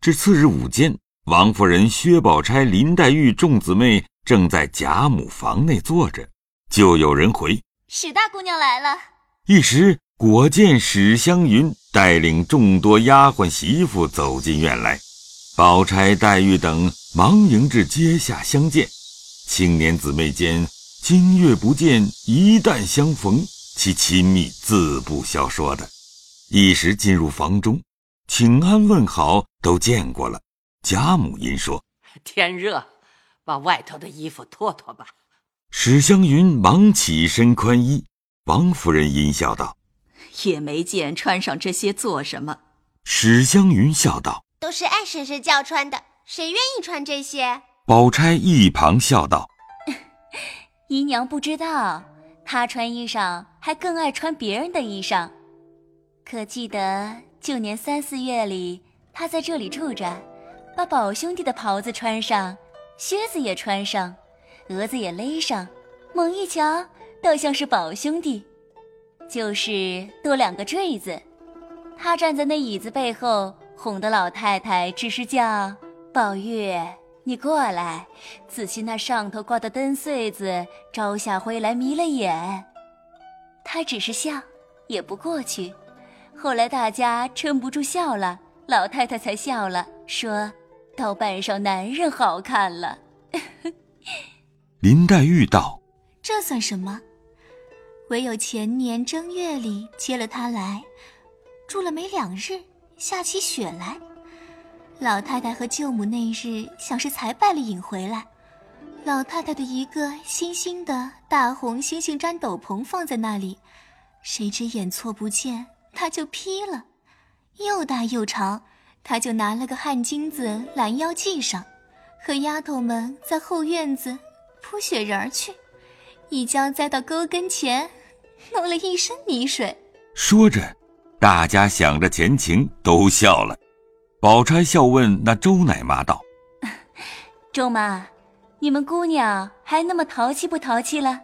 至次日午间，王夫人、薛宝钗、林黛玉众姊妹正在贾母房内坐着，就有人回：“史大姑娘来了。”一时果见史湘云带领众多丫鬟媳妇走进院来，宝钗、黛玉等忙迎至阶下相见。青年姊妹间今月不见，一旦相逢，其亲密自不消说的。一时进入房中。请安问好都见过了，贾母因说：“天热，把外头的衣服脱脱吧。”史湘云忙起身宽衣。王夫人阴笑道：“也没见穿上这些做什么。”史湘云笑道：“都是艾婶婶叫穿的，谁愿意穿这些？”宝钗一旁笑道：“ 姨娘不知道，她穿衣裳还更爱穿别人的衣裳，可记得？”旧年三四月里，他在这里住着，把宝兄弟的袍子穿上，靴子也穿上，蛾子也勒上，猛一瞧，倒像是宝兄弟，就是多两个坠子。他站在那椅子背后，哄得老太太只是叫宝玉，你过来，仔细那上头挂的灯穗子，朝下灰来迷了眼。他只是笑，也不过去。后来大家撑不住笑了，老太太才笑了，说：“倒扮上男人好看了。”林黛玉道：“这算什么？唯有前年正月里接了他来，住了没两日，下起雪来。老太太和舅母那日想是才拜了引回来，老太太的一个新新的大红星星毡斗篷放在那里，谁知眼错不见。”他就劈了，又大又长，他就拿了个汗巾子拦腰系上，和丫头们在后院子铺雪人去，一跤栽到沟跟前，弄了一身泥水。说着，大家想着前情，都笑了。宝钗笑问那周奶妈道：“周妈，你们姑娘还那么淘气不淘气了？”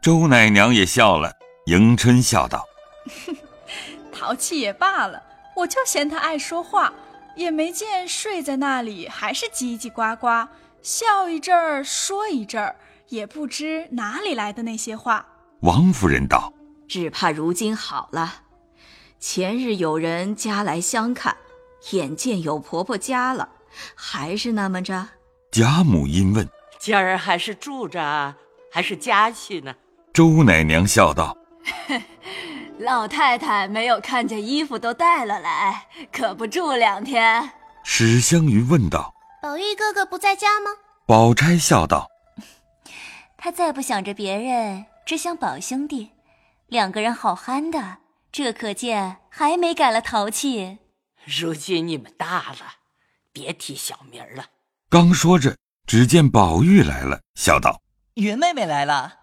周奶娘也笑了。迎春笑道。淘气也罢了，我就嫌他爱说话，也没见睡在那里还是叽叽呱呱，笑一阵儿说一阵儿，也不知哪里来的那些话。王夫人道：“只怕如今好了，前日有人家来相看，眼见有婆婆家了，还是那么着。”贾母因问：“今儿还是住着，还是家去呢？”周奶娘笑道。老太太没有看见衣服都带了来，可不住两天。史湘云问道：“宝玉哥哥不在家吗？”宝钗笑道：“ 他再不想着别人，只想宝兄弟，两个人好憨的。这可见还没改了淘气。如今你们大了，别提小名了。”刚说着，只见宝玉来了，笑道：“云妹妹来了，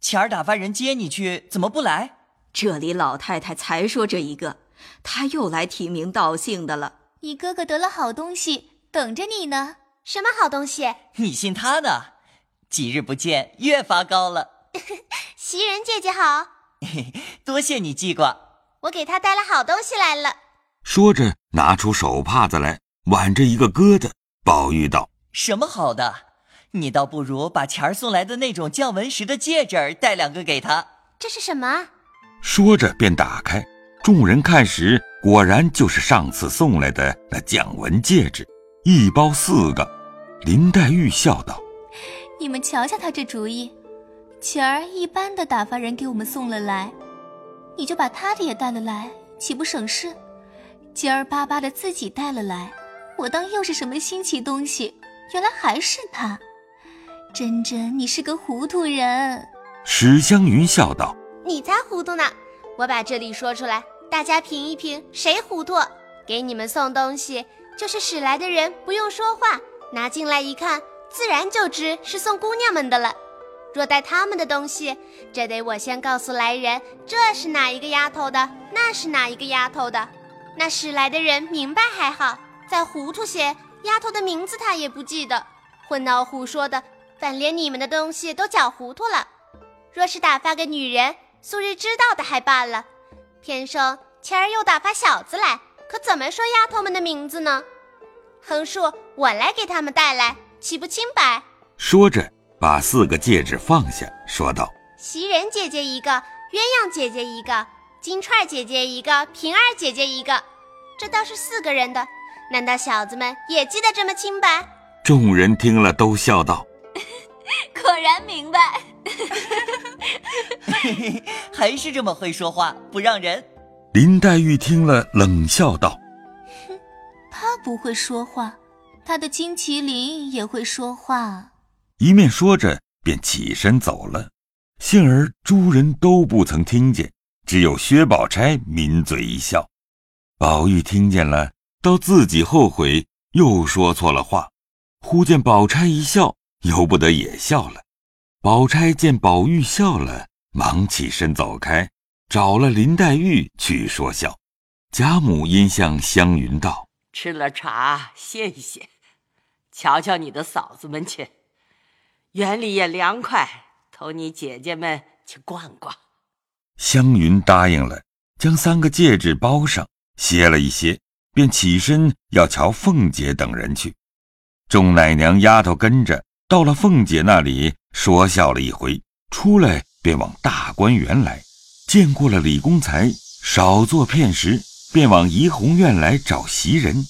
前儿打发人接你去，怎么不来？”这里老太太才说这一个，她又来提名道姓的了。你哥哥得了好东西，等着你呢。什么好东西？你信他的？几日不见，越发高了。袭人姐姐好，多谢你记挂。我给他带了好东西来了。说着，拿出手帕子来，挽着一个疙瘩。宝玉道：“什么好的？你倒不如把钱儿送来的那种降文石的戒指带两个给他。这是什么？”说着便打开，众人看时，果然就是上次送来的那蒋文戒指，一包四个。林黛玉笑道：“你们瞧瞧他这主意，前儿一般的打发人给我们送了来，你就把他的也带了来，岂不省事？今儿巴巴的自己带了来，我当又是什么新奇东西，原来还是他。真真，你是个糊涂人。”史湘云笑道。你才糊涂呢！我把这里说出来，大家评一评，谁糊涂？给你们送东西，就是使来的人不用说话，拿进来一看，自然就知是送姑娘们的了。若带他们的东西，这得我先告诉来人，这是哪一个丫头的，那是哪一个丫头的。那使来的人明白还好，再糊涂些，丫头的名字他也不记得，混闹胡说的，反连你们的东西都搅糊涂了。若是打发个女人，素日知道的还罢了，偏生前儿又打发小子来，可怎么说丫头们的名字呢？横竖我来给他们带来，岂不清白？说着，把四个戒指放下，说道：“袭人姐姐一个，鸳鸯姐姐一个，金钏姐姐一个，平儿姐姐一个，这倒是四个人的。难道小子们也记得这么清白？”众人听了都笑道：“果然明白。”还是这么会说话，不让人。林黛玉听了，冷笑道。哼他不会说话，他的金麒麟也会说话。一面说着，便起身走了。幸而诸人都不曾听见，只有薛宝钗抿嘴一笑。宝玉听见了，倒自己后悔，又说错了话。忽见宝钗一笑，由不得也笑了。宝钗见宝玉笑了，忙起身走开，找了林黛玉去说笑。贾母因向湘云道。吃了茶，歇一歇，瞧瞧你的嫂子们去，园里也凉快，同你姐姐们去逛逛。湘云答应了，将三个戒指包上，歇了一歇，便起身要瞧凤姐等人去。众奶娘丫头跟着到了凤姐那里，说笑了一回，出来便往大观园来，见过了李公才，少坐片时。便往怡红院来找袭人，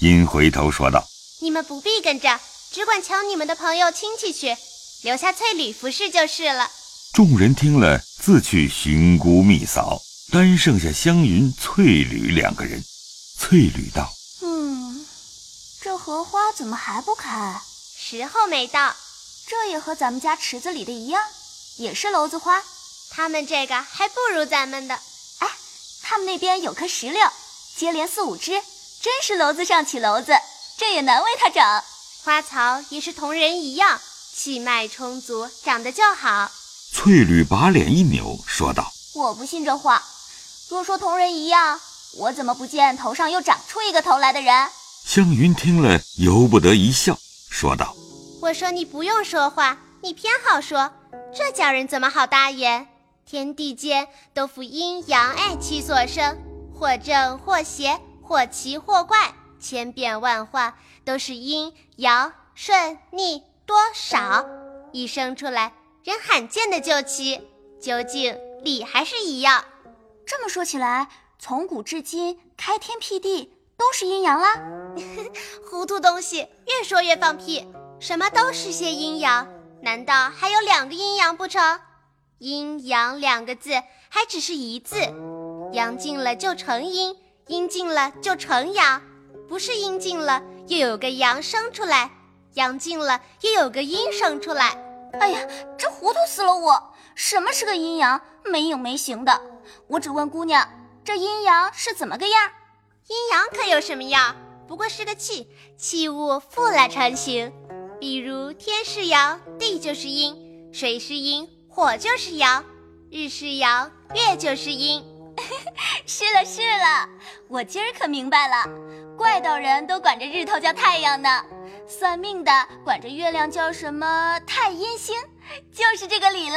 因回头说道：“你们不必跟着，只管瞧你们的朋友亲戚去，留下翠缕服侍就是了。”众人听了，自去寻姑觅嫂，单剩下湘云、翠缕两个人。翠缕道：“嗯，这荷花怎么还不开？时候没到。这也和咱们家池子里的一样，也是娄子花。他们这个还不如咱们的。”哎他们那边有棵石榴，接连四五枝，真是篓子上起篓子，这也难为他长。花草也是同人一样，气脉充足，长得就好。翠缕把脸一扭，说道：“我不信这话。若说同人一样，我怎么不见头上又长出一个头来的人？”湘云听了，由不得一笑，说道：“我说你不用说话，你偏好说，这叫人怎么好答言？”天地间都负阴阳爱气所生，或正或邪，或奇或怪，千变万化，都是阴阳顺逆多少，一生出来人罕见的就奇。究竟理还是一样。这么说起来，从古至今，开天辟地都是阴阳啦。糊涂东西，越说越放屁。什么都是些阴阳，难道还有两个阴阳不成？阴阳两个字还只是一字，阳尽了就成阴，阴尽了就成阳，不是阴尽了又有个阳生出来，阳尽了又有个阴生出来。哎呀，这糊涂死了我！什么是个阴阳？没影没形的。我只问姑娘，这阴阳是怎么个样？阴阳可有什么样？不过是个气，气物复来成形。比如天是阳，地就是阴，水是阴。火就是阳，日是阳，月就是阴。是了是了，我今儿可明白了，怪道人都管着日头叫太阳呢，算命的管着月亮叫什么太阴星，就是这个理了。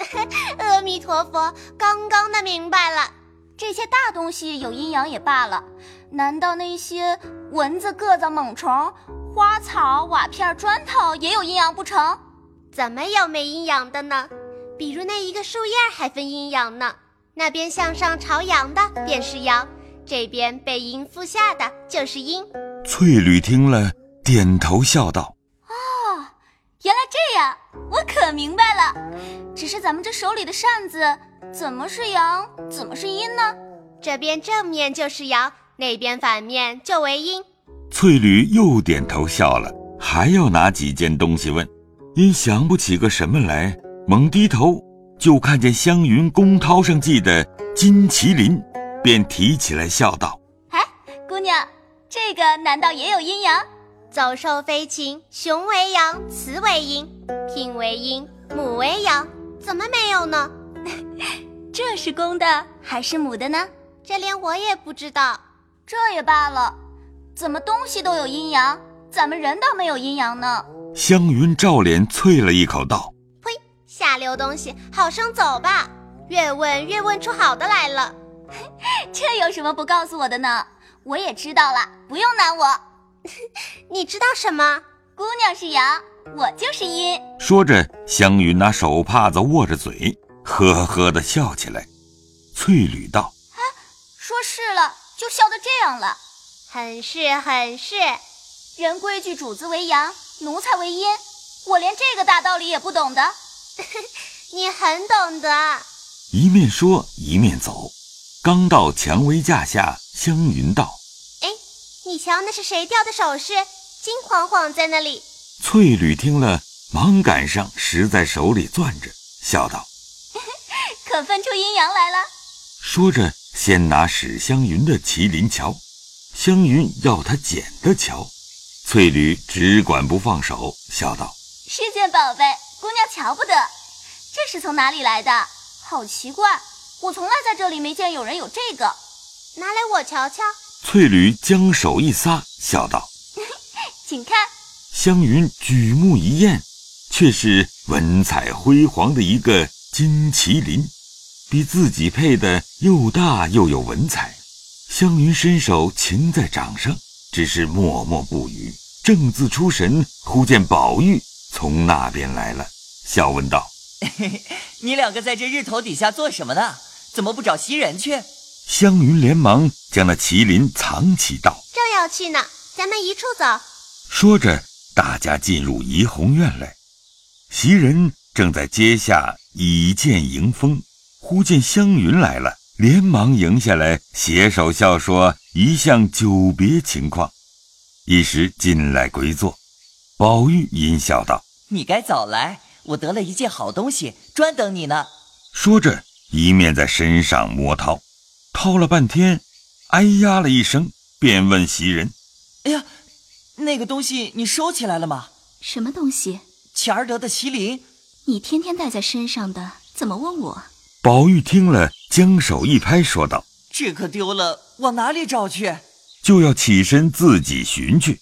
阿弥陀佛，刚刚的明白了。这些大东西有阴阳也罢了，难道那些蚊子、个子、猛虫、花草、瓦片、砖头也有阴阳不成？怎么有没阴阳的呢？比如那一个树叶还分阴阳呢。那边向上朝阳的便是阳，这边背阴覆下的就是阴。翠缕听了，点头笑道：“哦，原来这样，我可明白了。只是咱们这手里的扇子，怎么是阳，怎么是阴呢？这边正面就是阳，那边反面就为阴。”翠缕又点头笑了，还要拿几件东西问。因想不起个什么来，猛低头，就看见湘云公涛上系的金麒麟，便提起来笑道：“哎，姑娘，这个难道也有阴阳？走兽飞禽，雄为阳，雌为阴，牝为阴，母为阳，怎么没有呢？这是公的还是母的呢？这连我也不知道。这也罢了，怎么东西都有阴阳，咱们人倒没有阴阳呢？”湘云照脸啐了一口，道：“呸！下流东西，好生走吧。越问越问出好的来了。这有什么不告诉我的呢？我也知道了，不用难我。你知道什么？姑娘是阳，我就是阴。说着，湘云拿手帕子握着嘴，呵呵的笑起来。翠缕道：“啊，说是了，就笑得这样了。很是很是，人规矩，主子为阳，奴才为阴。我连这个大道理也不懂的。你很懂得。”一面说一面走，刚到蔷薇架下，湘云道：“哎，你瞧，那是谁掉的首饰？”金晃晃在那里，翠缕听了，忙赶上，拾在手里攥着，笑道：“ 可分出阴阳来了。”说着，先拿史湘云的麒麟瞧，湘云要他捡的瞧，翠缕只管不放手，笑道：“是件宝贝，姑娘瞧不得。这是从哪里来的？好奇怪，我从来在这里没见有人有这个。拿来我瞧瞧。”翠缕将手一撒，笑道。请看，湘云举目一验，却是文采辉煌的一个金麒麟，比自己配的又大又有文采。湘云伸手擒在掌上，只是默默不语。正自出神，忽见宝玉从那边来了，笑问道：“ 你两个在这日头底下做什么呢？怎么不找袭人去？”湘云连忙将那麒麟藏起，道：“正要去呢，咱们一处走。”说着，大家进入怡红院来。袭人正在阶下倚剑迎风，忽见湘云来了，连忙迎下来，携手笑说一向久别情况。一时进来归坐。宝玉阴笑道：“你该早来，我得了一件好东西，专等你呢。”说着，一面在身上摸掏，掏了半天，哎呀了一声，便问袭人：“哎呀！”那个东西你收起来了吗？什么东西？钱儿得的麒麟。你天天带在身上的，怎么问我？宝玉听了，将手一拍，说道：“这可丢了，往哪里找去？”就要起身自己寻去。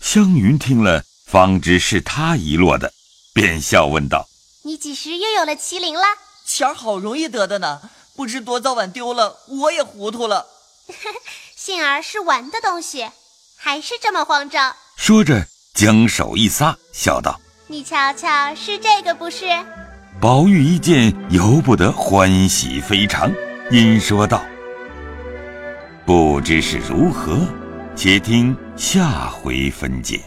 湘云听了，方知是他遗落的，便笑问道：“你几时又有了麒麟了？钱儿好容易得的呢，不知多早晚丢了，我也糊涂了。幸而是玩的东西。”还是这么慌张，说着将手一撒，笑道：“你瞧瞧，是这个不是？”宝玉一见，由不得欢喜非常，因说道：“不知是如何，且听下回分解。”